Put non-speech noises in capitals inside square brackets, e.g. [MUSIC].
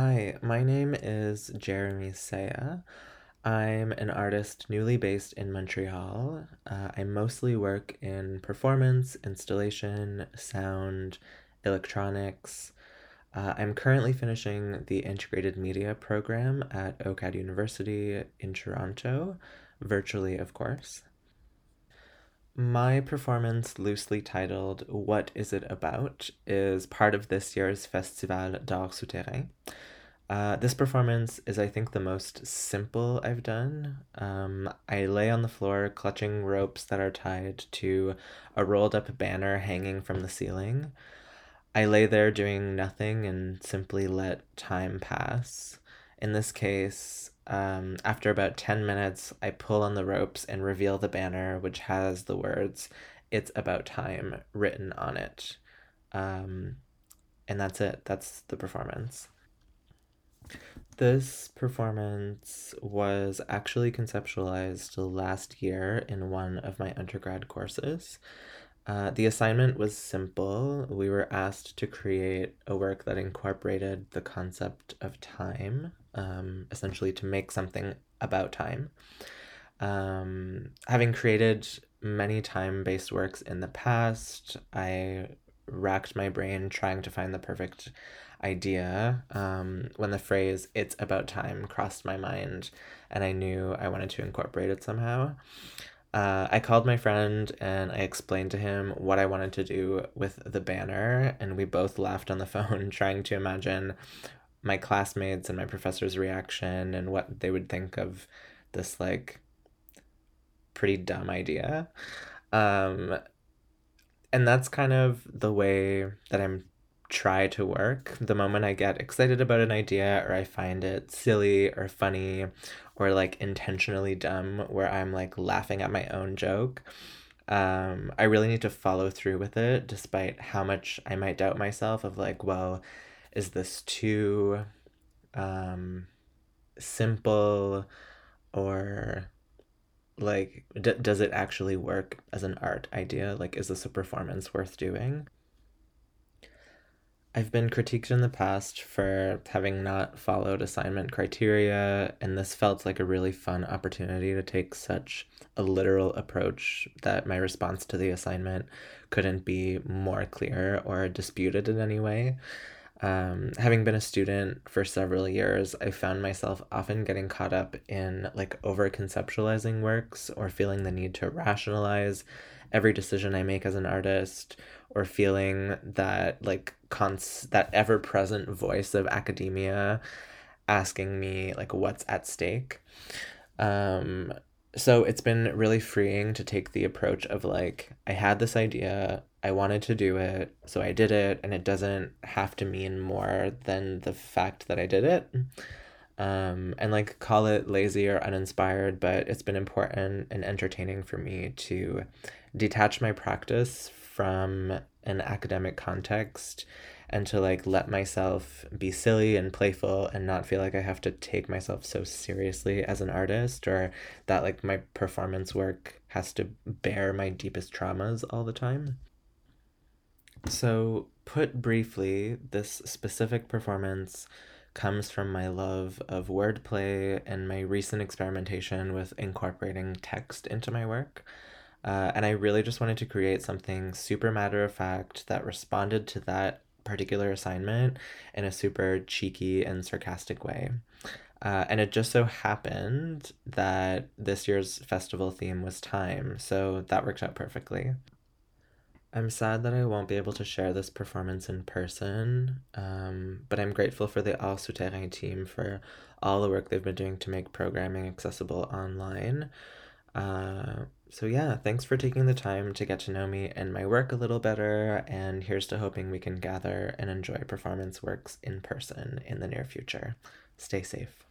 Hi, my name is Jeremy Saya. I'm an artist newly based in Montreal. Uh, I mostly work in performance, installation, sound, electronics. Uh, I'm currently finishing the integrated media program at OCAD University in Toronto, virtually, of course. My performance, loosely titled What Is It About, is part of this year's Festival d'Art Souterrain. Uh, this performance is, I think, the most simple I've done. Um, I lay on the floor clutching ropes that are tied to a rolled up banner hanging from the ceiling. I lay there doing nothing and simply let time pass. In this case, um, after about 10 minutes, I pull on the ropes and reveal the banner, which has the words, It's About Time, written on it. Um, and that's it. That's the performance. This performance was actually conceptualized last year in one of my undergrad courses. Uh, the assignment was simple. We were asked to create a work that incorporated the concept of time, um, essentially to make something about time. Um, having created many time based works in the past, I racked my brain trying to find the perfect idea um, when the phrase it's about time crossed my mind and I knew I wanted to incorporate it somehow. Uh, I called my friend and I explained to him what I wanted to do with the banner, and we both laughed on the [LAUGHS] phone trying to imagine my classmates and my professor's reaction and what they would think of this like pretty dumb idea. Um, and that's kind of the way that I'm try to work. The moment I get excited about an idea or I find it silly or funny or like intentionally dumb where I'm like laughing at my own joke, um, I really need to follow through with it despite how much I might doubt myself of like, well, is this too um, simple or like d- does it actually work as an art idea like is this a performance worth doing I've been critiqued in the past for having not followed assignment criteria, and this felt like a really fun opportunity to take such a literal approach that my response to the assignment couldn't be more clear or disputed in any way. Um, having been a student for several years, I found myself often getting caught up in like over conceptualizing works or feeling the need to rationalize every decision I make as an artist or feeling that like cons that ever present voice of academia asking me like what's at stake. Um, so it's been really freeing to take the approach of like I had this idea, I wanted to do it, so I did it, and it doesn't have to mean more than the fact that I did it. Um, and like call it lazy or uninspired, but it's been important and entertaining for me to detach my practice from an academic context and to like let myself be silly and playful and not feel like I have to take myself so seriously as an artist or that like my performance work has to bear my deepest traumas all the time. So, put briefly, this specific performance comes from my love of wordplay and my recent experimentation with incorporating text into my work. Uh, and I really just wanted to create something super matter of fact that responded to that particular assignment in a super cheeky and sarcastic way. Uh, and it just so happened that this year's festival theme was time, so that worked out perfectly. I'm sad that I won't be able to share this performance in person, um, but I'm grateful for the Art Souterrain team for all the work they've been doing to make programming accessible online. Uh, so, yeah, thanks for taking the time to get to know me and my work a little better. And here's to hoping we can gather and enjoy performance works in person in the near future. Stay safe.